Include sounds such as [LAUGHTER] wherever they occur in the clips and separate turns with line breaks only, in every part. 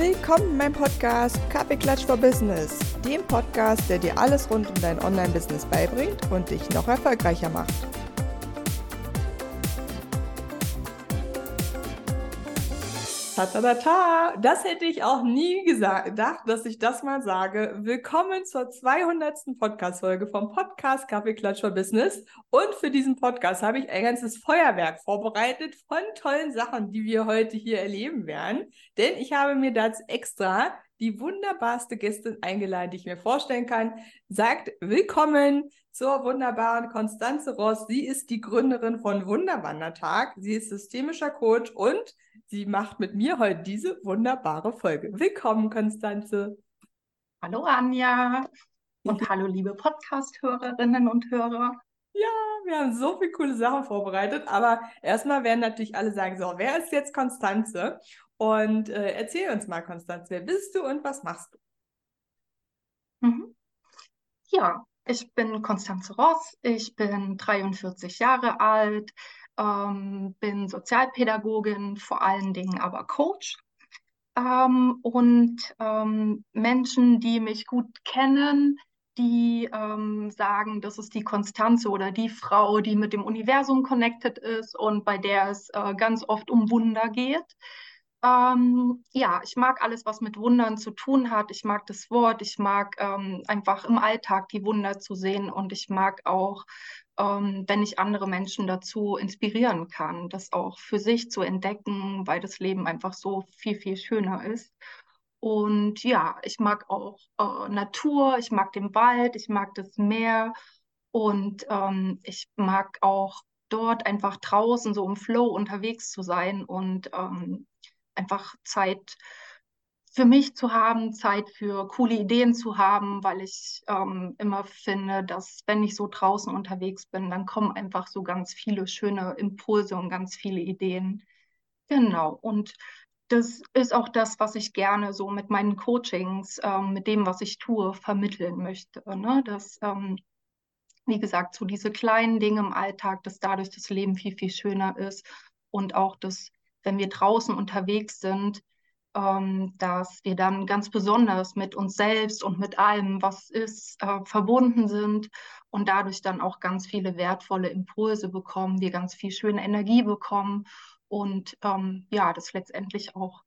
Willkommen in meinem Podcast Kaffeeklatsch for Business, dem Podcast, der dir alles rund um dein Online-Business beibringt und dich noch erfolgreicher macht. Ta-ta-ta-ta! Das hätte ich auch nie gedacht, dass ich das mal sage. Willkommen zur 200. Podcast-Folge vom Podcast Kaffeeklatsch for Business. Und für diesen Podcast habe ich ein ganzes Feuerwerk vorbereitet von tollen Sachen, die wir heute hier erleben werden. Denn ich habe mir dazu extra die wunderbarste Gästin eingeladen, die ich mir vorstellen kann. Sagt willkommen zur wunderbaren Konstanze Ross. Sie ist die Gründerin von Wunderwandertag. Sie ist systemischer Coach und Sie macht mit mir heute diese wunderbare Folge. Willkommen, Konstanze.
Hallo, Anja. Und hallo, liebe Podcast-Hörerinnen und Hörer.
Ja, wir haben so viele coole Sachen vorbereitet, aber erstmal werden natürlich alle sagen: So, wer ist jetzt Konstanze? Und äh, erzähl uns mal, Konstanze, wer bist du und was machst
du? Mhm. Ja, ich bin Konstanze Ross, ich bin 43 Jahre alt, ähm, bin Sozialpädagogin, vor allen Dingen aber Coach. Ähm, und ähm, Menschen, die mich gut kennen, die ähm, sagen, das ist die Konstanze oder die Frau, die mit dem Universum connected ist und bei der es äh, ganz oft um Wunder geht. Ähm, ja, ich mag alles, was mit Wundern zu tun hat. Ich mag das Wort. Ich mag ähm, einfach im Alltag die Wunder zu sehen und ich mag auch ähm, wenn ich andere Menschen dazu inspirieren kann, das auch für sich zu entdecken, weil das Leben einfach so viel, viel schöner ist. Und ja, ich mag auch äh, Natur, ich mag den Wald, ich mag das Meer und ähm, ich mag auch dort einfach draußen so im Flow unterwegs zu sein und ähm, einfach Zeit für mich zu haben, Zeit für coole Ideen zu haben, weil ich ähm, immer finde, dass wenn ich so draußen unterwegs bin, dann kommen einfach so ganz viele schöne Impulse und ganz viele Ideen. Genau. Und das ist auch das, was ich gerne so mit meinen Coachings, ähm, mit dem, was ich tue, vermitteln möchte. Ne? Dass, ähm, wie gesagt, so diese kleinen Dinge im Alltag, dass dadurch das Leben viel, viel schöner ist und auch, dass, wenn wir draußen unterwegs sind, ähm, dass wir dann ganz besonders mit uns selbst und mit allem, was ist, äh, verbunden sind und dadurch dann auch ganz viele wertvolle Impulse bekommen, wir ganz viel schöne Energie bekommen und ähm, ja, das letztendlich auch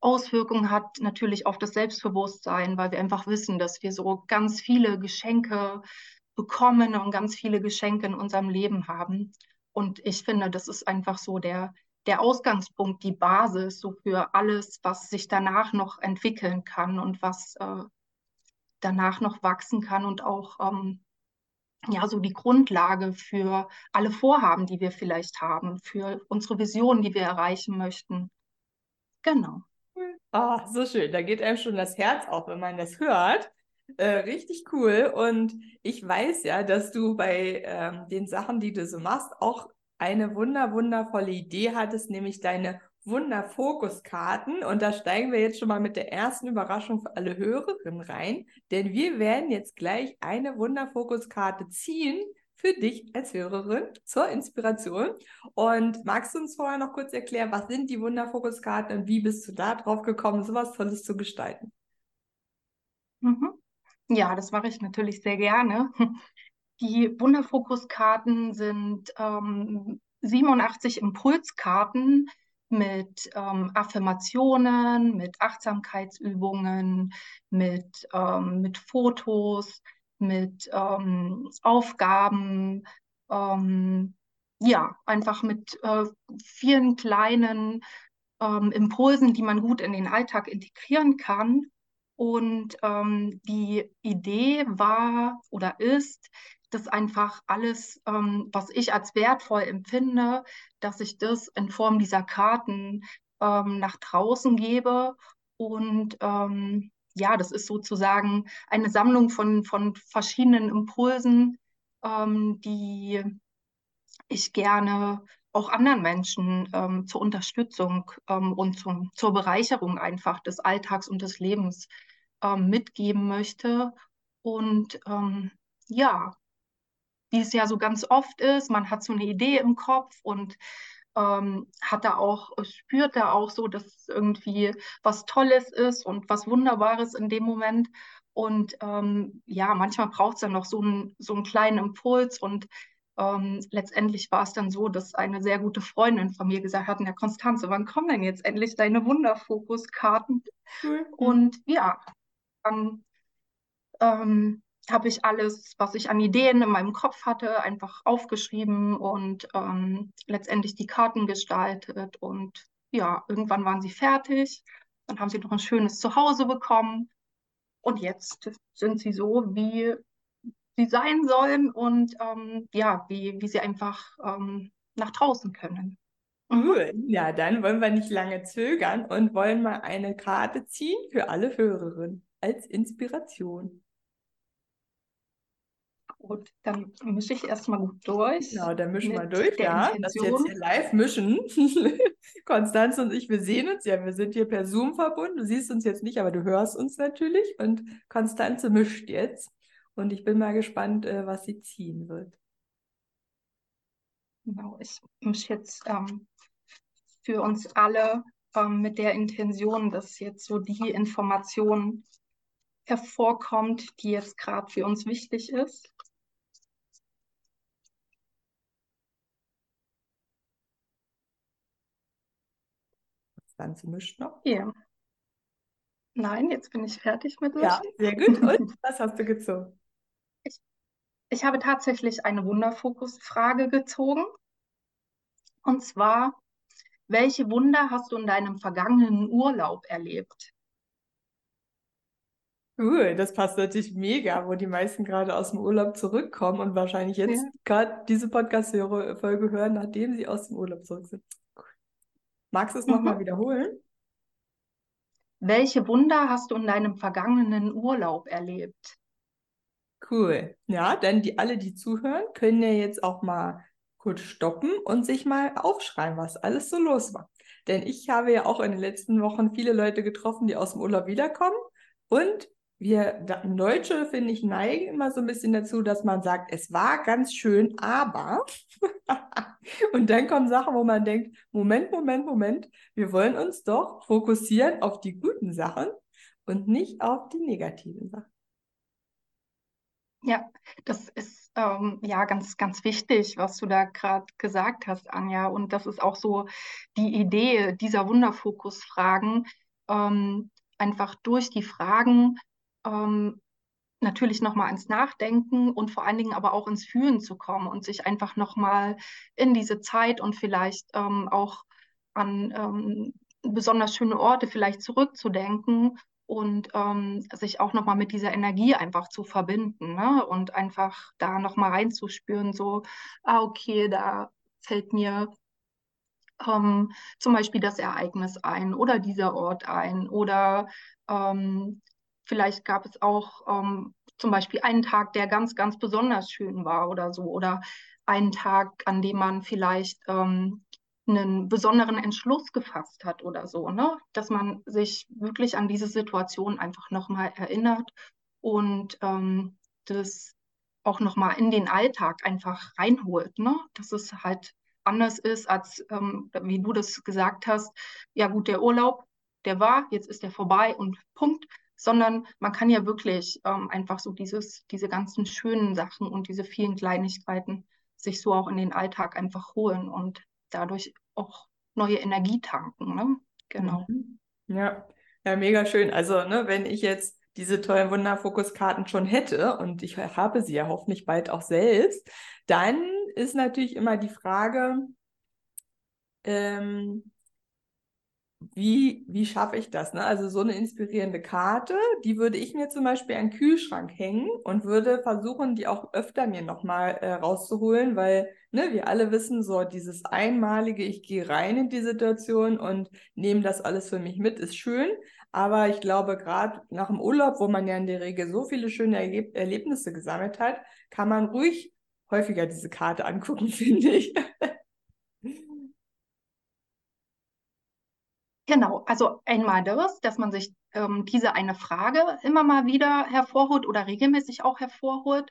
Auswirkungen hat natürlich auf das Selbstbewusstsein, weil wir einfach wissen, dass wir so ganz viele Geschenke bekommen und ganz viele Geschenke in unserem Leben haben. Und ich finde, das ist einfach so der, der Ausgangspunkt, die Basis so für alles, was sich danach noch entwickeln kann und was äh, danach noch wachsen kann und auch ähm, ja so die Grundlage für alle Vorhaben, die wir vielleicht haben, für unsere Visionen, die wir erreichen möchten. Genau.
Ah, oh, so schön. Da geht einem schon das Herz auf, wenn man das hört. Äh, richtig cool. Und ich weiß ja, dass du bei ähm, den Sachen, die du so machst, auch eine wunder, wundervolle Idee hattest, nämlich deine Wunderfokuskarten. Und da steigen wir jetzt schon mal mit der ersten Überraschung für alle Hörerinnen rein, denn wir werden jetzt gleich eine Wunderfokuskarte ziehen für dich als Hörerin zur Inspiration. Und magst du uns vorher noch kurz erklären, was sind die Wunderfokuskarten und wie bist du da drauf gekommen, sowas Tolles zu gestalten?
Mhm. Ja, das mache ich natürlich sehr gerne. Die Wunderfokuskarten sind ähm, 87 Impulskarten mit ähm, Affirmationen, mit Achtsamkeitsübungen, mit, ähm, mit Fotos, mit ähm, Aufgaben, ähm, ja, einfach mit äh, vielen kleinen ähm, Impulsen, die man gut in den Alltag integrieren kann. Und ähm, die Idee war oder ist, das einfach alles, ähm, was ich als wertvoll empfinde, dass ich das in Form dieser Karten ähm, nach draußen gebe. Und ähm, ja, das ist sozusagen eine Sammlung von, von verschiedenen Impulsen, ähm, die ich gerne auch anderen Menschen ähm, zur Unterstützung ähm, und zum, zur Bereicherung einfach des Alltags und des Lebens mitgeben möchte. Und ja, wie es ja so ganz oft ist, man hat so eine Idee im Kopf und ähm, hat da auch, spürt da auch so, dass irgendwie was Tolles ist und was Wunderbares in dem Moment. Und ähm, ja, manchmal braucht es dann noch so, ein, so einen kleinen Impuls. Und ähm, letztendlich war es dann so, dass eine sehr gute Freundin von mir gesagt hat, ja, Konstanze, wann kommen denn jetzt endlich deine Wunderfokuskarten? Mhm. Und ja, dann ähm, habe ich alles, was ich an Ideen in meinem Kopf hatte, einfach aufgeschrieben und ähm, letztendlich die Karten gestaltet. Und ja, irgendwann waren sie fertig. Dann haben sie noch ein schönes Zuhause bekommen. Und jetzt sind sie so, wie sie sein sollen und ähm, ja, wie, wie sie einfach ähm, nach draußen können.
Mhm. Cool. Ja, dann wollen wir nicht lange zögern und wollen mal eine Karte ziehen für alle Hörerinnen als Inspiration.
Gut, dann mische ich erstmal gut durch.
Genau, dann mischen wir durch, ja. Intention. Das jetzt hier live mischen. [LAUGHS] Konstanze und ich, wir sehen uns ja, wir sind hier per Zoom verbunden. Du siehst uns jetzt nicht, aber du hörst uns natürlich. Und Konstanze mischt jetzt. Und ich bin mal gespannt, äh, was sie ziehen wird.
Genau, ich mische jetzt ähm, für uns alle ähm, mit der Intention, dass jetzt so die Information hervorkommt, die jetzt gerade für uns wichtig ist.
Ganze mischt noch.
Ja. Nein, jetzt bin ich fertig mit
Mischen. Ja, sehr gut. Und [LAUGHS] was hast du gezogen?
Ich, habe tatsächlich eine Wunderfokus-Frage gezogen. Und zwar, welche Wunder hast du in deinem vergangenen Urlaub erlebt?
Cool, das passt natürlich mega, wo die meisten gerade aus dem Urlaub zurückkommen und wahrscheinlich jetzt ja. gerade diese Podcast-Folge hören, nachdem sie aus dem Urlaub zurück sind. Magst du es mhm. nochmal wiederholen?
Welche Wunder hast du in deinem vergangenen Urlaub erlebt?
Cool. Ja, denn die alle, die zuhören, können ja jetzt auch mal kurz stoppen und sich mal aufschreiben, was alles so los war. Denn ich habe ja auch in den letzten Wochen viele Leute getroffen, die aus dem Urlaub wiederkommen und wir Deutsche, finde ich, neigen immer so ein bisschen dazu, dass man sagt, es war ganz schön, aber. [LAUGHS] und dann kommen Sachen, wo man denkt, Moment, Moment, Moment, wir wollen uns doch fokussieren auf die guten Sachen und nicht auf die negativen Sachen.
Ja, das ist ähm, ja ganz, ganz wichtig, was du da gerade gesagt hast, Anja. Und das ist auch so die Idee dieser Wunderfokus-Fragen, ähm, einfach durch die Fragen ähm, natürlich nochmal ins Nachdenken und vor allen Dingen aber auch ins Fühlen zu kommen und sich einfach nochmal in diese Zeit und vielleicht ähm, auch an ähm, besonders schöne Orte vielleicht zurückzudenken und ähm, sich auch nochmal mit dieser Energie einfach zu verbinden ne? und einfach da nochmal reinzuspüren, so, ah, okay, da fällt mir ähm, zum Beispiel das Ereignis ein oder dieser Ort ein oder ähm, Vielleicht gab es auch ähm, zum Beispiel einen Tag, der ganz, ganz besonders schön war oder so. Oder einen Tag, an dem man vielleicht ähm, einen besonderen Entschluss gefasst hat oder so. Ne? Dass man sich wirklich an diese Situation einfach nochmal erinnert und ähm, das auch nochmal in den Alltag einfach reinholt. Ne? Dass es halt anders ist, als ähm, wie du das gesagt hast. Ja gut, der Urlaub, der war, jetzt ist der vorbei und Punkt sondern man kann ja wirklich ähm, einfach so dieses, diese ganzen schönen Sachen und diese vielen Kleinigkeiten sich so auch in den Alltag einfach holen und dadurch auch neue Energie tanken. Ne? Genau.
Mhm. Ja. ja, mega schön. Also, ne, wenn ich jetzt diese tollen Wunderfokuskarten schon hätte und ich habe sie ja hoffentlich bald auch selbst, dann ist natürlich immer die Frage, ähm, wie, wie schaffe ich das? Ne? Also so eine inspirierende Karte, die würde ich mir zum Beispiel an den Kühlschrank hängen und würde versuchen, die auch öfter mir nochmal äh, rauszuholen, weil ne, wir alle wissen, so dieses einmalige, ich gehe rein in die Situation und nehme das alles für mich mit, ist schön. Aber ich glaube, gerade nach dem Urlaub, wo man ja in der Regel so viele schöne Erleb Erlebnisse gesammelt hat, kann man ruhig häufiger diese Karte angucken, [LAUGHS] finde ich.
Genau, also einmal das, dass man sich ähm, diese eine Frage immer mal wieder hervorholt oder regelmäßig auch hervorholt.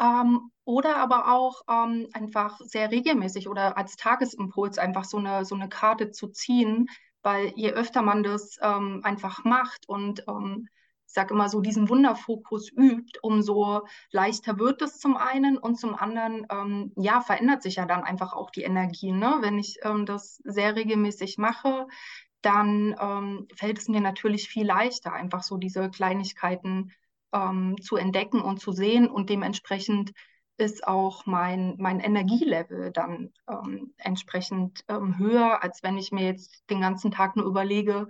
Ähm, oder aber auch ähm, einfach sehr regelmäßig oder als Tagesimpuls einfach so eine, so eine Karte zu ziehen, weil je öfter man das ähm, einfach macht und ähm, ich sage immer so diesen Wunderfokus übt, umso leichter wird es zum einen und zum anderen, ähm, ja, verändert sich ja dann einfach auch die Energie. Ne? Wenn ich ähm, das sehr regelmäßig mache, dann ähm, fällt es mir natürlich viel leichter, einfach so diese Kleinigkeiten ähm, zu entdecken und zu sehen und dementsprechend ist auch mein, mein Energielevel dann ähm, entsprechend ähm, höher, als wenn ich mir jetzt den ganzen Tag nur überlege,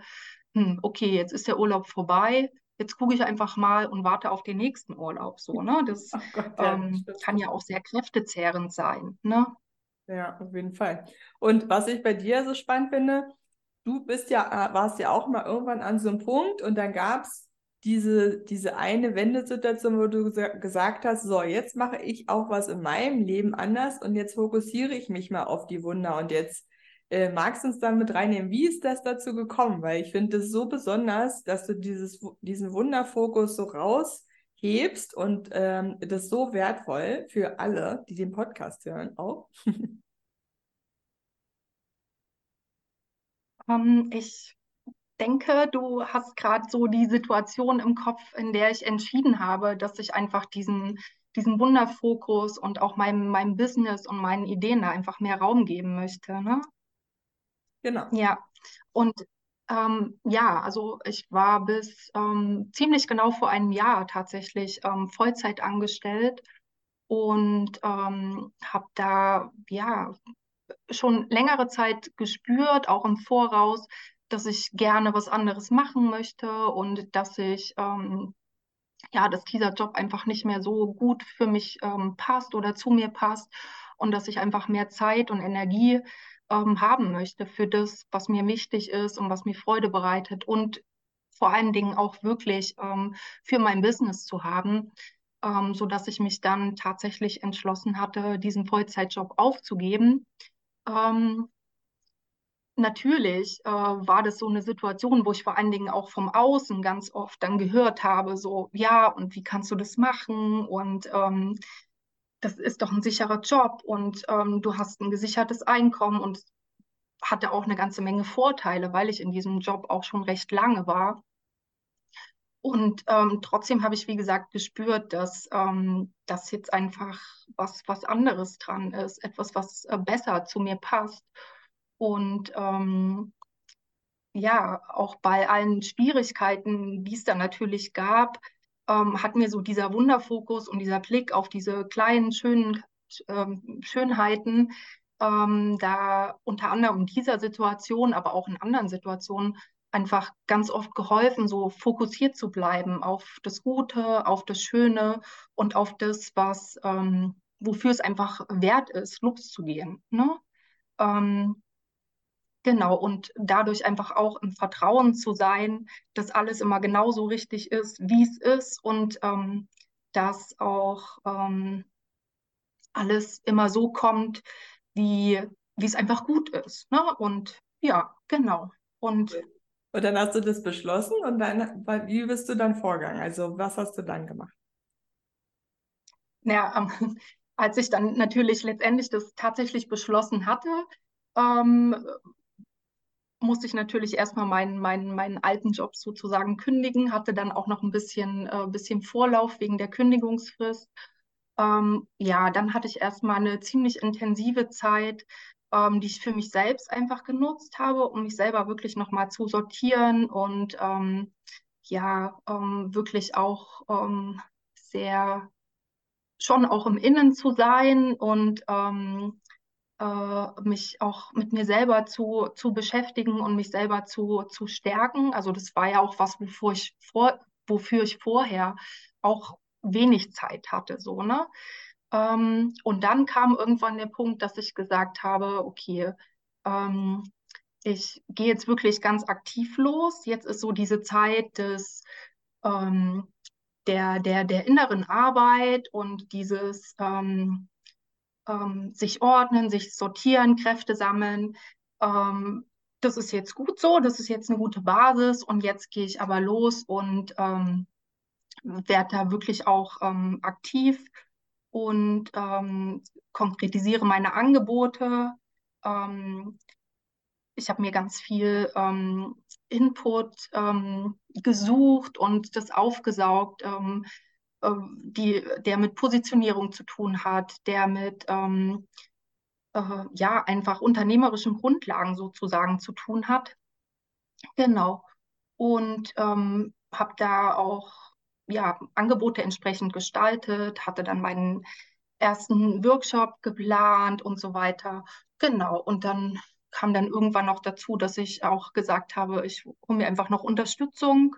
hm, okay, jetzt ist der Urlaub vorbei, jetzt gucke ich einfach mal und warte auf den nächsten Urlaub. So, ne? Das [LAUGHS] Gott, ja, ähm, kann ja auch sehr kräftezehrend sein. Ne?
Ja, auf jeden Fall. Und was ich bei dir so spannend finde, du bist ja, äh, warst ja auch mal irgendwann an so einem Punkt und dann gab es diese, diese eine Wendesituation, wo du gesagt hast, so, jetzt mache ich auch was in meinem Leben anders und jetzt fokussiere ich mich mal auf die Wunder und jetzt äh, magst du uns dann mit reinnehmen, wie ist das dazu gekommen? Weil ich finde es so besonders, dass du dieses, diesen Wunderfokus so raushebst und ähm, das ist so wertvoll für alle, die den Podcast hören auch. [LAUGHS]
ähm, ich denke, du hast gerade so die Situation im Kopf, in der ich entschieden habe, dass ich einfach diesen, diesen Wunderfokus und auch meinem, meinem Business und meinen Ideen da einfach mehr Raum geben möchte. Ne?
Genau.
Ja, und ähm, ja, also ich war bis ähm, ziemlich genau vor einem Jahr tatsächlich ähm, Vollzeit angestellt und ähm, habe da ja schon längere Zeit gespürt, auch im Voraus, dass ich gerne was anderes machen möchte und dass ich ähm, ja, dass dieser Job einfach nicht mehr so gut für mich ähm, passt oder zu mir passt und dass ich einfach mehr Zeit und Energie ähm, haben möchte für das, was mir wichtig ist und was mir Freude bereitet und vor allen Dingen auch wirklich ähm, für mein Business zu haben, ähm, so dass ich mich dann tatsächlich entschlossen hatte, diesen Vollzeitjob aufzugeben. Ähm, natürlich äh, war das so eine Situation, wo ich vor allen Dingen auch vom Außen ganz oft dann gehört habe, so, ja, und wie kannst du das machen? Und ähm, das ist doch ein sicherer Job und ähm, du hast ein gesichertes Einkommen und hatte auch eine ganze Menge Vorteile, weil ich in diesem Job auch schon recht lange war. Und ähm, trotzdem habe ich, wie gesagt, gespürt, dass ähm, das jetzt einfach was, was anderes dran ist, etwas, was äh, besser zu mir passt. Und ähm, ja, auch bei allen Schwierigkeiten, die es da natürlich gab, ähm, hat mir so dieser Wunderfokus und dieser Blick auf diese kleinen, schönen ähm, Schönheiten ähm, da unter anderem in dieser Situation, aber auch in anderen Situationen einfach ganz oft geholfen, so fokussiert zu bleiben auf das Gute, auf das Schöne und auf das, was ähm, wofür es einfach wert ist, loszugehen. Ne? Ähm, Genau, und dadurch einfach auch im Vertrauen zu sein, dass alles immer genauso richtig ist, wie es ist und ähm, dass auch ähm, alles immer so kommt, wie, es einfach gut ist. Ne? Und ja, genau. Und,
und dann hast du das beschlossen und dann, wie bist du dann vorgegangen? Also was hast du dann gemacht?
Ja, ähm, [LAUGHS] als ich dann natürlich letztendlich das tatsächlich beschlossen hatte, ähm, musste ich natürlich erstmal meinen, meinen, meinen alten Job sozusagen kündigen, hatte dann auch noch ein bisschen, äh, bisschen Vorlauf wegen der Kündigungsfrist. Ähm, ja, dann hatte ich erstmal eine ziemlich intensive Zeit, ähm, die ich für mich selbst einfach genutzt habe, um mich selber wirklich nochmal zu sortieren und ähm, ja, ähm, wirklich auch ähm, sehr schon auch im Innen zu sein und ähm, äh, mich auch mit mir selber zu, zu beschäftigen und mich selber zu, zu stärken. Also das war ja auch was, wofür ich, vor, wofür ich vorher auch wenig Zeit hatte. So, ne? Ähm, und dann kam irgendwann der Punkt, dass ich gesagt habe, okay, ähm, ich gehe jetzt wirklich ganz aktiv los. Jetzt ist so diese Zeit des ähm, der, der, der inneren Arbeit und dieses ähm, ähm, sich ordnen, sich sortieren, Kräfte sammeln. Ähm, das ist jetzt gut so, das ist jetzt eine gute Basis und jetzt gehe ich aber los und werde da wirklich auch aktiv und ähm, konkretisiere meine Angebote. Ähm, ich habe mir ganz viel ähm, Input ähm, gesucht und das aufgesaugt, ähm, äh, die, der mit Positionierung zu tun hat, der mit ähm, äh, ja einfach unternehmerischen Grundlagen sozusagen zu tun hat. Genau. Und ähm, habe da auch ja, Angebote entsprechend gestaltet, hatte dann meinen ersten Workshop geplant und so weiter. Genau. Und dann kam dann irgendwann noch dazu, dass ich auch gesagt habe, ich hole mir einfach noch Unterstützung,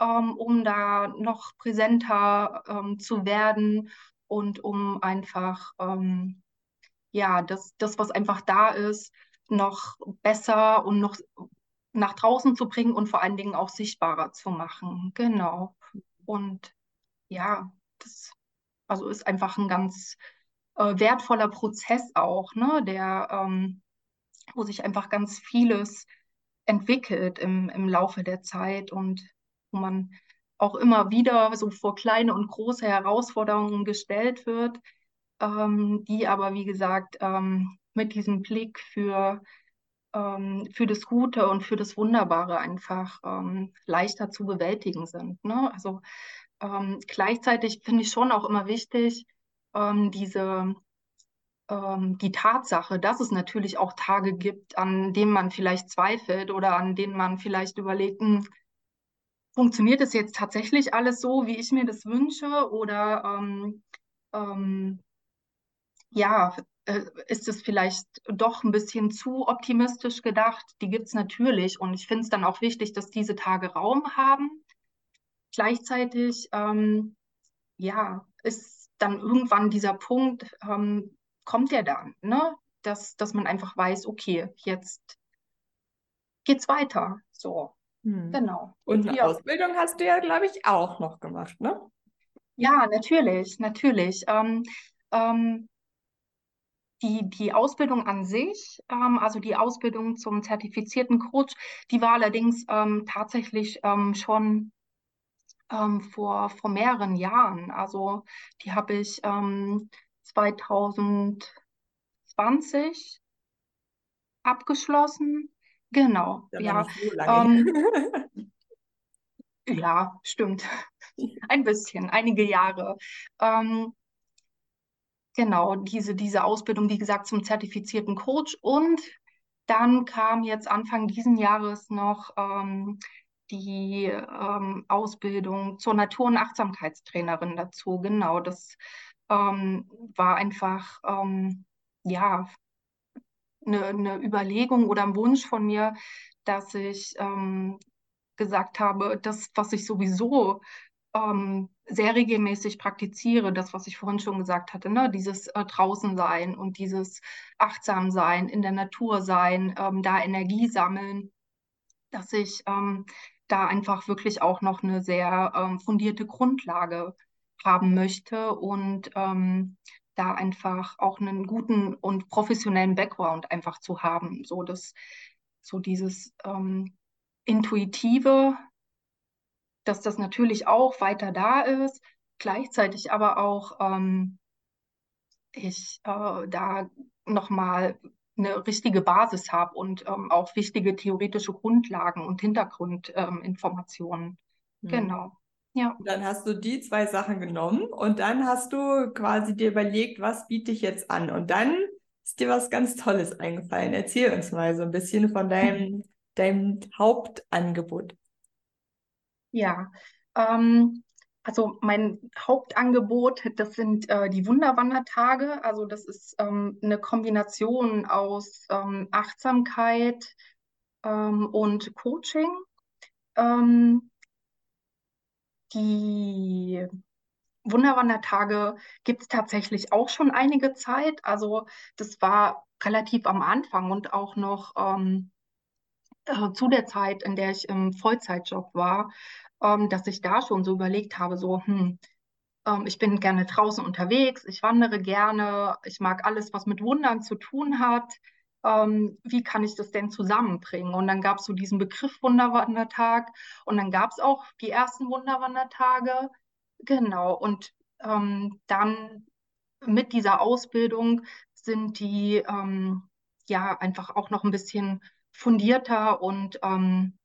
ähm, um da noch präsenter ähm, zu werden und um einfach, ähm, ja, das, das, was einfach da ist, noch besser und noch nach draußen zu bringen und vor allen Dingen auch sichtbarer zu machen. Genau. Und ja, das also ist einfach ein ganz äh, wertvoller Prozess auch, ne, der, ähm, wo sich einfach ganz vieles entwickelt im, im Laufe der Zeit und wo man auch immer wieder so vor kleine und große Herausforderungen gestellt wird, ähm, die aber, wie gesagt, ähm, mit diesem Blick für, ähm, für das Gute und für das Wunderbare einfach ähm, leichter zu bewältigen sind. Ne? Also ähm, gleichzeitig finde ich schon auch immer wichtig, ähm, diese ähm, die Tatsache, dass es natürlich auch Tage gibt, an denen man vielleicht zweifelt oder an denen man vielleicht überlegt, hm, funktioniert es jetzt tatsächlich alles so, wie ich mir das wünsche? Oder ähm, ja, ist es vielleicht doch ein bisschen zu optimistisch gedacht? Die gibt es natürlich. Und ich finde es dann auch wichtig, dass diese Tage Raum haben. Gleichzeitig, ähm, ja, ist dann irgendwann dieser Punkt, ähm, kommt der dann, ne? Dass, dass man einfach weiß, okay, jetzt geht's weiter. So,
Hm.
genau.
Und eine
Ja.
Ausbildung hast du ja, glaube ich, auch noch gemacht, ne?
Ja, natürlich, natürlich. Ähm, ähm, die, die Ausbildung an sich, ähm, also die Ausbildung zum zertifizierten Coach, die war allerdings ähm, tatsächlich ähm, schon ähm, vor, vor mehreren Jahren. Also die habe ich ähm, 2020 abgeschlossen. Genau,
Ja,
ja. Ähm, [LAUGHS] ja, stimmt. [LAUGHS] Ein bisschen, einige Jahre. Ähm, genau, diese, diese Ausbildung, wie gesagt, zum zertifizierten Coach. Und dann kam jetzt Anfang diesen Jahres noch ähm, die ähm, Ausbildung zur Natur- und Achtsamkeitstrainerin dazu. Genau, das ähm, war einfach, ähm, ja, eine, eine Überlegung oder ein Wunsch von mir, dass ich ähm, gesagt habe, das, was ich sowieso ähm, sehr regelmäßig praktiziere, das, was ich vorhin schon gesagt hatte, ne? dieses äh, draußen sein und dieses achtsam sein, in der Natur sein, ähm, da Energie sammeln, dass ich ähm, da einfach wirklich auch noch eine sehr ähm, fundierte Grundlage haben möchte und ähm, da einfach auch einen guten und professionellen Background einfach zu haben, so dass so dieses ähm, intuitive dass das natürlich auch weiter da ist, gleichzeitig aber auch ähm, ich äh, da nochmal eine richtige Basis habe und ähm, auch wichtige theoretische Grundlagen und Hintergrundinformationen.
Hm.
Genau, ja.
Und Dann hast du die zwei Sachen genommen und dann hast du quasi dir überlegt, was biete ich jetzt an? Und dann ist dir was ganz Tolles eingefallen. Erzähl uns mal so ein bisschen von deinem, [LAUGHS] deinem Hauptangebot.
Ja, ähm, also mein Hauptangebot, das sind äh, die Wunderwandertage. Also das ist ähm, eine Kombination aus ähm, Achtsamkeit ähm, und Coaching. Ähm, die Wunderwandertage gibt es tatsächlich auch schon einige Zeit. Also das war relativ am Anfang und auch noch ähm, äh, zu der Zeit, in der ich im Vollzeitjob war, ähm, dass ich da schon so überlegt habe, so, hm, ähm, ich bin gerne draußen unterwegs, ich wandere gerne, ich mag alles, was mit Wundern zu tun hat. Ähm, wie kann ich das denn zusammenbringen? Und dann gab es so diesen Begriff Wunderwandertag und dann gab es auch die ersten Wunderwandertage. Genau, und ähm, dann mit dieser Ausbildung sind die ja einfach auch noch ein bisschen fundierter und ähm,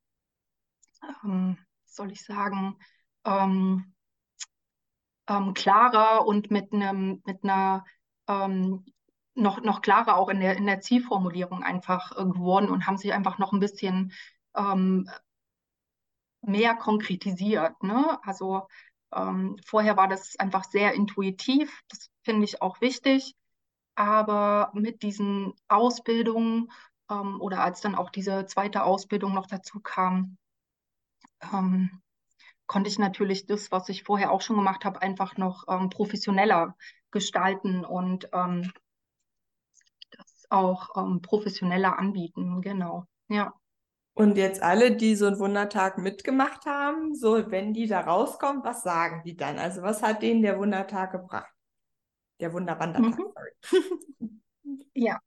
ähm, soll ich sagen, ähm, ähm, klarer und mit einem mit einer ähm, noch, noch klarer auch in der, in der Zielformulierung einfach äh, geworden und haben sich einfach noch ein bisschen ähm, mehr konkretisiert. Ne? Also ähm, vorher war das einfach sehr intuitiv, das finde ich auch wichtig, aber mit diesen Ausbildungen ähm, oder als dann auch diese zweite Ausbildung noch dazu kam, ähm, konnte ich natürlich das, was ich vorher auch schon gemacht habe, einfach noch ähm, professioneller gestalten und ähm, das auch ähm, professioneller anbieten. Genau, ja.
Und jetzt alle, die so einen Wundertag mitgemacht haben, so wenn die da rauskommen, was sagen die dann? Also was hat denen der Wundertag gebracht? Der Wunderwandertag, mhm. sorry. [LAUGHS]
Ja,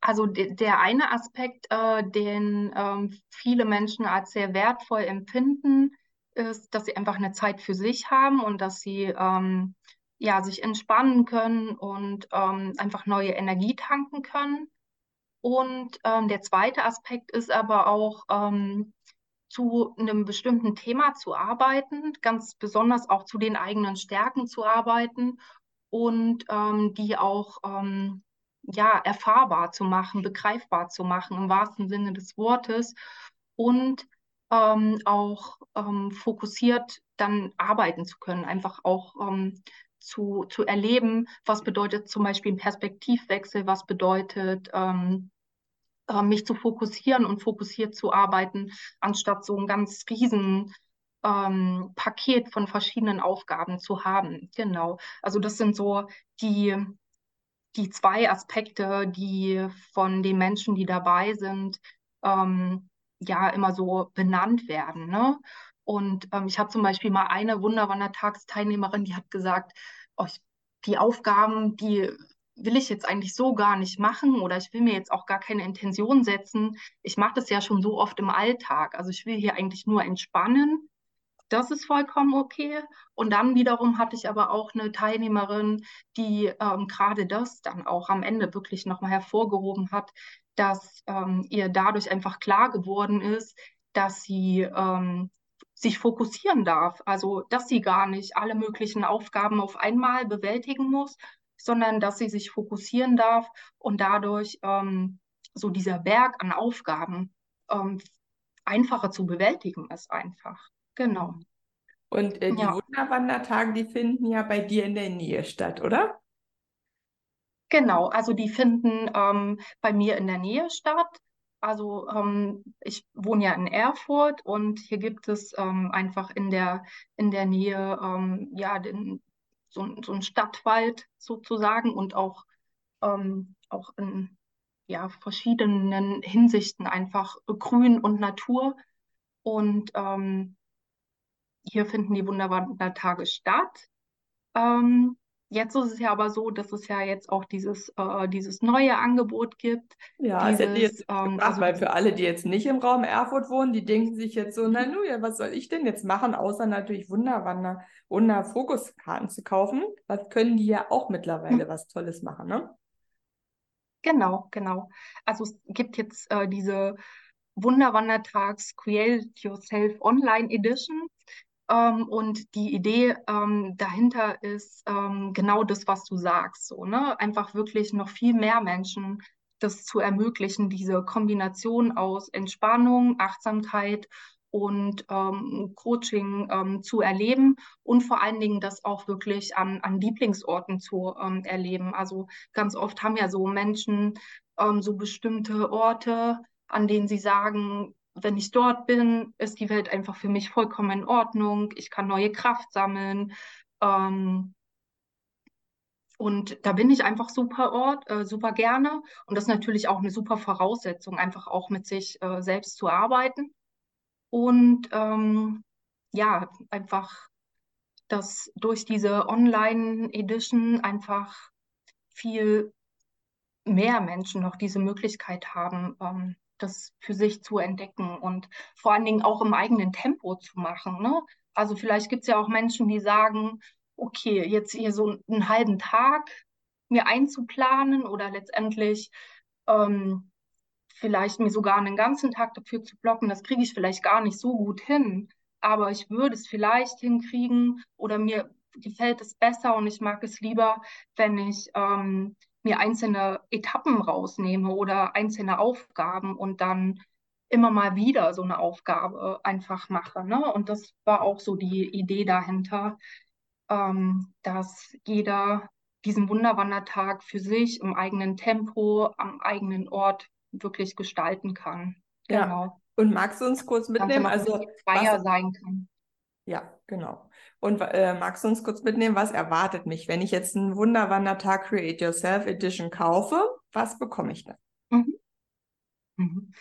also de der eine Aspekt, äh, den ähm, viele Menschen als sehr wertvoll empfinden, ist, dass sie einfach eine Zeit für sich haben und dass sie ähm, ja, sich entspannen können und ähm, einfach neue Energie tanken können. Und ähm, der zweite Aspekt ist aber auch, ähm, zu einem bestimmten Thema zu arbeiten, ganz besonders auch zu den eigenen Stärken zu arbeiten und ähm, die auch ähm, ja, erfahrbar zu machen, begreifbar zu machen im wahrsten Sinne des Wortes und ähm, auch ähm, fokussiert dann arbeiten zu können, einfach auch zu, zu erleben, was bedeutet zum Beispiel ein Perspektivwechsel, was bedeutet ähm, äh, mich zu fokussieren und fokussiert zu arbeiten, anstatt so ein ganz riesen ähm, Paket von verschiedenen Aufgaben zu haben. Genau. Also das sind so die, die zwei Aspekte, die von den Menschen, die dabei sind, ähm, ja immer so benannt werden. Ne? Und ähm, ich habe zum Beispiel mal eine Wunderwandertagsteilnehmerin, die hat gesagt, oh, die Aufgaben, die will ich jetzt eigentlich so gar nicht machen oder ich will mir jetzt auch gar keine Intention setzen. Ich mache das ja schon so oft im Alltag. Also ich will hier eigentlich nur entspannen. Das ist vollkommen okay. Und dann wiederum hatte ich aber auch eine Teilnehmerin, die ähm, gerade das dann auch am Ende wirklich nochmal hervorgehoben hat, dass ähm, ihr dadurch einfach klar geworden ist, dass sie ähm, sich fokussieren darf. Also, dass sie gar nicht alle möglichen Aufgaben auf einmal bewältigen muss, sondern dass sie sich fokussieren darf und dadurch ähm, so dieser Berg an Aufgaben ähm, einfacher zu bewältigen ist einfach. Genau.
Und äh, die ja. Wunderwandertage, die finden ja bei dir in der Nähe statt, oder?
Genau, also die finden ähm, bei mir in der Nähe statt. Also ähm, ich wohne ja in Erfurt und hier gibt es ähm, einfach in der, in der Nähe ähm, ja, den, so, so ein Stadtwald sozusagen und auch, ähm, auch in ja, verschiedenen Hinsichten einfach Grün und Natur. Und ähm, hier finden die Wunderwandertage statt. Ähm, Jetzt ist es ja aber so, dass es ja jetzt auch dieses, äh, dieses neue Angebot gibt.
Ja, dieses, jetzt ähm, gefragt, also, weil für alle, die jetzt nicht im Raum Erfurt wohnen, die denken sich jetzt so, na nu, ja, was soll ich denn jetzt machen, außer natürlich Wunderwander, Wunderfokuskarten zu kaufen. Was können die ja auch mittlerweile hm. was Tolles machen, ne?
Genau, genau. Also es gibt jetzt äh, diese Wunderwandertags Create Yourself Online Edition. Ähm, und die Idee ähm, dahinter ist ähm, genau das, was du sagst. So, ne? Einfach wirklich noch viel mehr Menschen das zu ermöglichen, diese Kombination aus Entspannung, Achtsamkeit und ähm, Coaching ähm, zu erleben und vor allen Dingen das auch wirklich an, an Lieblingsorten zu ähm, erleben. Also ganz oft haben ja so Menschen so bestimmte Orte, an denen sie sagen, wenn ich dort bin, ist die Welt einfach für mich vollkommen in Ordnung. Ich kann neue Kraft sammeln. Ähm, und da bin ich einfach super Ort, äh, super gerne. Und das ist natürlich auch eine super Voraussetzung, einfach auch mit sich äh, selbst zu arbeiten. Und ähm, ja, einfach, dass durch diese Online-Edition einfach viel mehr Menschen noch diese Möglichkeit haben, ähm, das für sich zu entdecken und vor allen Dingen auch im eigenen Tempo zu machen. Ne? Also vielleicht gibt es ja auch Menschen, die sagen, okay, jetzt hier so einen halben Tag mir einzuplanen oder letztendlich ähm, vielleicht mir sogar einen ganzen Tag dafür zu blocken, das kriege ich vielleicht gar nicht so gut hin. Aber ich würde es vielleicht hinkriegen oder mir gefällt es besser und ich mag es lieber, wenn ich ähm, mir einzelne Etappen rausnehme oder einzelne Aufgaben und dann immer mal wieder so eine Aufgabe einfach mache. Ne? Und das war auch so die Idee dahinter, ähm, dass jeder diesen Wunderwandertag für sich im eigenen Tempo, am eigenen Ort wirklich gestalten kann.
Ja. Genau. Und magst du uns kurz mitnehmen? Also
freier sein kann.
Ja, genau. Und äh, magst du uns kurz mitnehmen, was erwartet mich, wenn ich jetzt einen Wunderwandertag Create Yourself Edition kaufe? Was bekomme ich da? Mhm.
Mhm.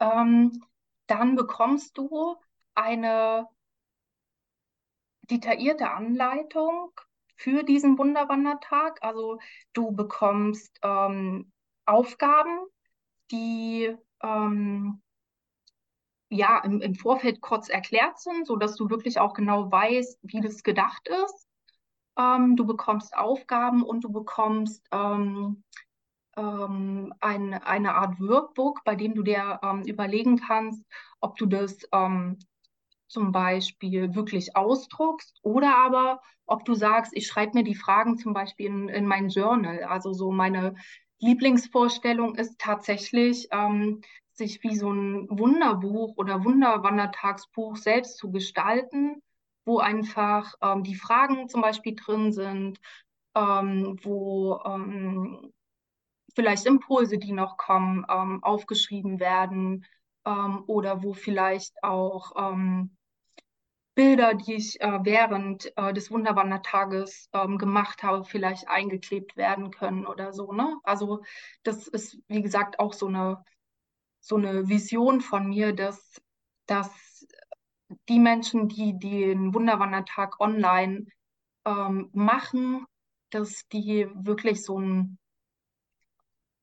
Ähm, dann bekommst du eine detaillierte Anleitung für diesen Wunderwandertag. Also du bekommst ähm, Aufgaben, die ähm, ja im, im, Vorfeld kurz erklärt sind, sodass du wirklich auch genau weißt, wie das gedacht ist. Ähm, du bekommst Aufgaben und du bekommst ähm, ähm, ein, eine Art Workbook, bei dem du dir ähm, überlegen kannst, ob du das ähm, zum Beispiel wirklich ausdruckst oder aber ob du sagst, ich schreibe mir die Fragen zum Beispiel in, in mein Journal. Also so meine Lieblingsvorstellung ist tatsächlich, ähm, sich wie so ein Wunderbuch oder Wunderwandertagsbuch selbst zu gestalten, wo einfach ähm, die Fragen zum Beispiel drin sind, ähm, wo ähm, vielleicht Impulse, die noch kommen, ähm, aufgeschrieben werden ähm, oder wo vielleicht auch ähm, Bilder, die ich äh, während äh, des Wunderwandertages ähm, gemacht habe, vielleicht eingeklebt werden können oder so. Ne? Also das ist, wie gesagt, auch so eine, so eine Vision von mir, dass, dass die Menschen, die den Wunderwandertag online ähm, machen, dass die wirklich so ein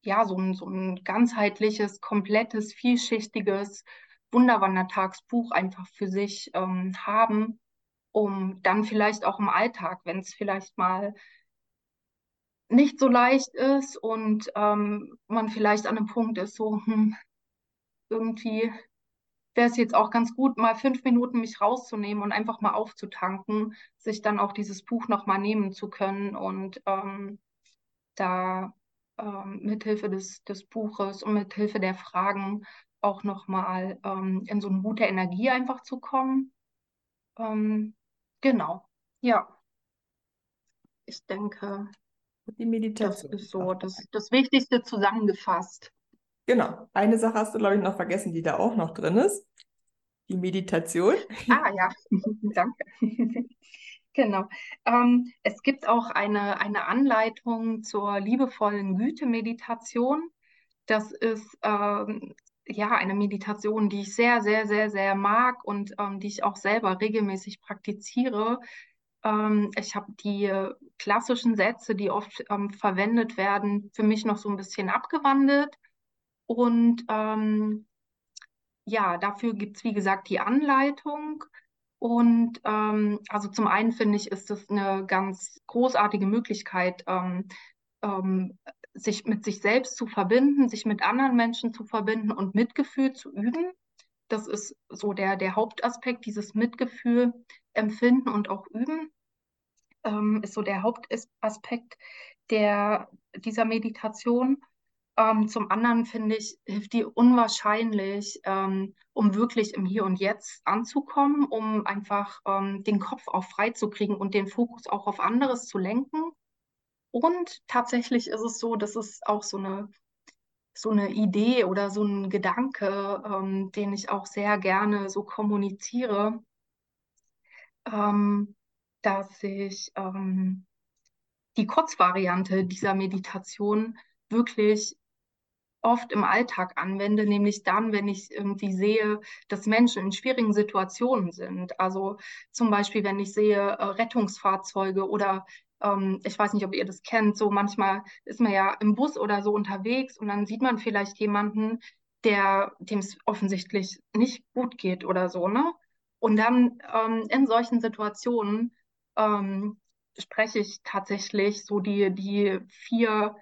ja, so ein, so ein ganzheitliches, komplettes, vielschichtiges Wunderwandertagsbuch einfach für sich ähm, haben, um dann vielleicht auch im Alltag, wenn es vielleicht mal nicht so leicht ist und ähm, man vielleicht an einem Punkt ist, so hm, irgendwie wäre es jetzt auch ganz gut, mal fünf Minuten mich rauszunehmen und einfach mal aufzutanken, sich dann auch dieses Buch nochmal nehmen zu können und ähm, da ähm, mithilfe des, des Buches und mithilfe der Fragen auch nochmal ähm, in so eine gute Energie einfach zu kommen. Ähm, genau, ja. Ich denke,
die Meditation.
Das ist so das, das Wichtigste zusammengefasst.
Genau. Eine Sache hast du, glaube ich, noch vergessen, die da auch noch drin ist. Die Meditation.
Ah ja, [LAUGHS] danke. [LAUGHS] Genau. Ähm, es gibt auch eine, eine Anleitung zur liebevollen Güte-Meditation. Das ist ähm, ja eine Meditation, die ich sehr, sehr, sehr, sehr mag und ähm, die ich auch selber regelmäßig praktiziere. Ähm, ich habe die klassischen Sätze, die oft ähm, verwendet werden, für mich noch so ein bisschen abgewandelt. Und ähm, ja, dafür gibt es, wie gesagt, die Anleitung. Und ähm, also zum einen finde ich, ist es eine ganz großartige Möglichkeit, ähm, ähm, sich mit sich selbst zu verbinden, sich mit anderen Menschen zu verbinden und Mitgefühl zu üben. Das ist so der, der Hauptaspekt, dieses Mitgefühl empfinden und auch üben, ähm, ist so der Hauptaspekt der, dieser Meditation. Ähm, zum anderen finde ich, hilft die unwahrscheinlich, ähm, um wirklich im Hier und Jetzt anzukommen, um einfach ähm, den Kopf auch frei zu kriegen und den Fokus auch auf anderes zu lenken. Und tatsächlich ist es so, dass es auch so eine, so eine Idee oder so ein Gedanke, ähm, den ich auch sehr gerne so kommuniziere, ähm, dass ich ähm, die Kurzvariante dieser Meditation wirklich oft im Alltag anwende, nämlich dann, wenn ich irgendwie sehe, dass Menschen in schwierigen Situationen sind. Also zum Beispiel, wenn ich sehe äh, Rettungsfahrzeuge oder ähm, ich weiß nicht, ob ihr das kennt, so manchmal ist man ja im Bus oder so unterwegs und dann sieht man vielleicht jemanden, der dem es offensichtlich nicht gut geht oder so, ne? Und dann ähm, in solchen Situationen ähm, spreche ich tatsächlich so die, die vier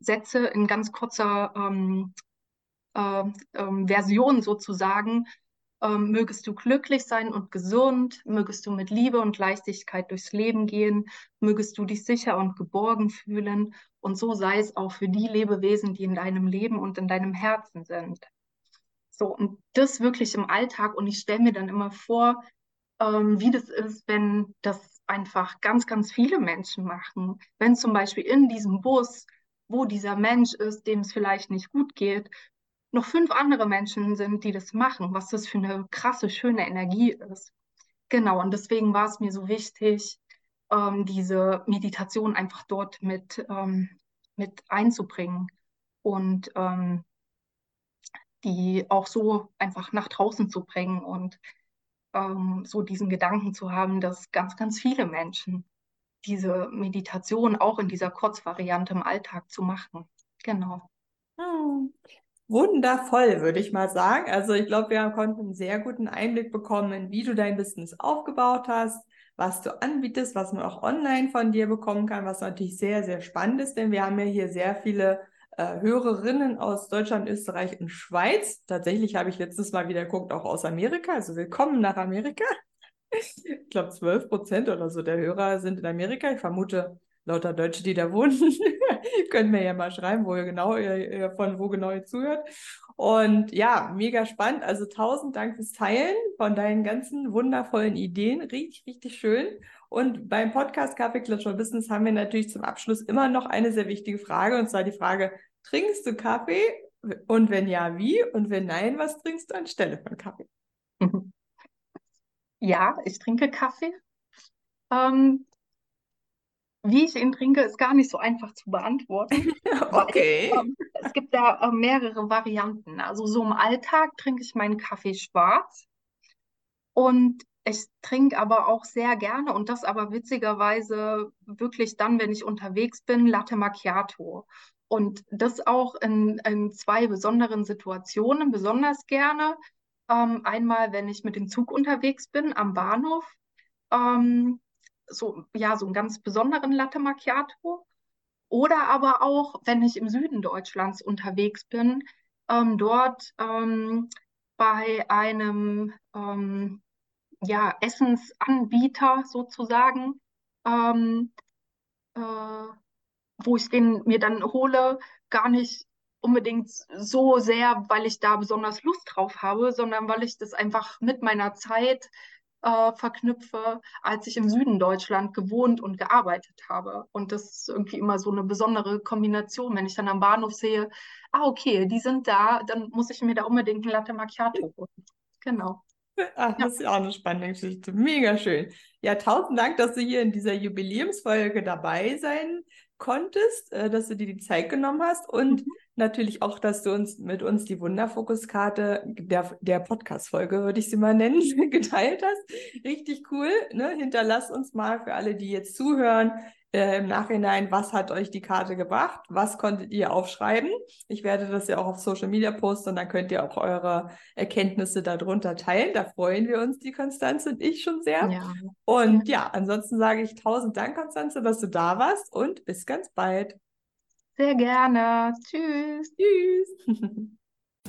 Sätze in ganz kurzer ähm, äh, ähm, Version sozusagen. Ähm, mögest du glücklich sein und gesund, mögest du mit Liebe und Leichtigkeit durchs Leben gehen, mögest du dich sicher und geborgen fühlen und so sei es auch für die Lebewesen, die in deinem Leben und in deinem Herzen sind. So, und das wirklich im Alltag und ich stelle mir dann immer vor, ähm, wie das ist, wenn das einfach ganz, ganz viele Menschen machen. Wenn zum Beispiel in diesem Bus, wo dieser Mensch ist, dem es vielleicht nicht gut geht, noch fünf andere Menschen sind, die das machen, was das für eine krasse, schöne Energie ist. Genau, und deswegen war es mir so wichtig, ähm, diese Meditation einfach dort mit, ähm, mit einzubringen und ähm, die auch so einfach nach draußen zu bringen und ähm, so diesen Gedanken zu haben, dass ganz, ganz viele Menschen diese Meditation auch in dieser Kurzvariante im Alltag zu machen. Genau.
Hm. Wundervoll, würde ich mal sagen. Also ich glaube, wir konnten einen sehr guten Einblick bekommen, wie du dein Business aufgebaut hast, was du anbietest, was man auch online von dir bekommen kann, was natürlich sehr, sehr spannend ist, denn wir haben ja hier sehr viele äh, Hörerinnen aus Deutschland, Österreich und Schweiz. Tatsächlich habe ich letztes Mal wieder geguckt, auch aus Amerika. Also willkommen nach Amerika. Ich glaube, 12 Prozent oder so der Hörer sind in Amerika. Ich vermute, lauter Deutsche, die da wohnen, [LAUGHS] können mir ja mal schreiben, wo ihr genau, ihr, von wo genau ihr zuhört. Und ja, mega spannend. Also tausend Dank fürs Teilen von deinen ganzen wundervollen Ideen. Richtig, richtig schön. Und beim Podcast Kaffee Klatscher Business haben wir natürlich zum Abschluss immer noch eine sehr wichtige Frage, und zwar die Frage, trinkst du Kaffee? Und wenn ja, wie? Und wenn nein, was trinkst du anstelle von Kaffee? [LAUGHS]
Ja, ich trinke Kaffee. Ähm, wie ich ihn trinke, ist gar nicht so einfach zu beantworten. [LAUGHS]
okay.
Weil, ähm, es gibt da äh, mehrere Varianten. Also so im Alltag trinke ich meinen Kaffee schwarz. Und ich trinke aber auch sehr gerne und das aber witzigerweise wirklich dann, wenn ich unterwegs bin, Latte Macchiato. Und das auch in, in zwei besonderen Situationen besonders gerne. Ähm, einmal, wenn ich mit dem Zug unterwegs bin am Bahnhof, ähm, so, ja, so einen ganz besonderen Latte Macchiato. Oder aber auch, wenn ich im Süden Deutschlands unterwegs bin, ähm, dort ähm, bei einem ähm, ja, Essensanbieter sozusagen, ähm, äh, wo ich den mir dann hole, gar nicht unbedingt so sehr, weil ich da besonders Lust drauf habe, sondern weil ich das einfach mit meiner Zeit äh, verknüpfe, als ich im Süden Deutschland gewohnt und gearbeitet habe. Und das ist irgendwie immer so eine besondere Kombination, wenn ich dann am Bahnhof sehe, ah, okay, die sind da, dann muss ich mir da unbedingt ein Latte Macchiato holen. Genau.
Ach, das ist ja auch eine spannende Geschichte. Mega schön. Ja, tausend Dank, dass du hier in dieser Jubiläumsfolge dabei sein konntest, äh, dass du dir die Zeit genommen hast und mhm. natürlich auch, dass du uns mit uns die Wunderfokuskarte der, der Podcast-Folge, würde ich sie mal nennen, [LAUGHS] geteilt hast. Richtig cool. Ne? Hinterlass uns mal für alle, die jetzt zuhören, äh, im Nachhinein, was hat euch die Karte gebracht? Was konntet ihr aufschreiben? Ich werde das ja auch auf Social Media posten und dann könnt ihr auch eure Erkenntnisse darunter teilen. Da freuen wir uns, die Konstanze und ich schon sehr. Ja. Und ja, ansonsten sage ich tausend Dank, Konstanze, dass du da warst und bis ganz bald.
Sehr gerne. Tschüss.
Tschüss. [LAUGHS]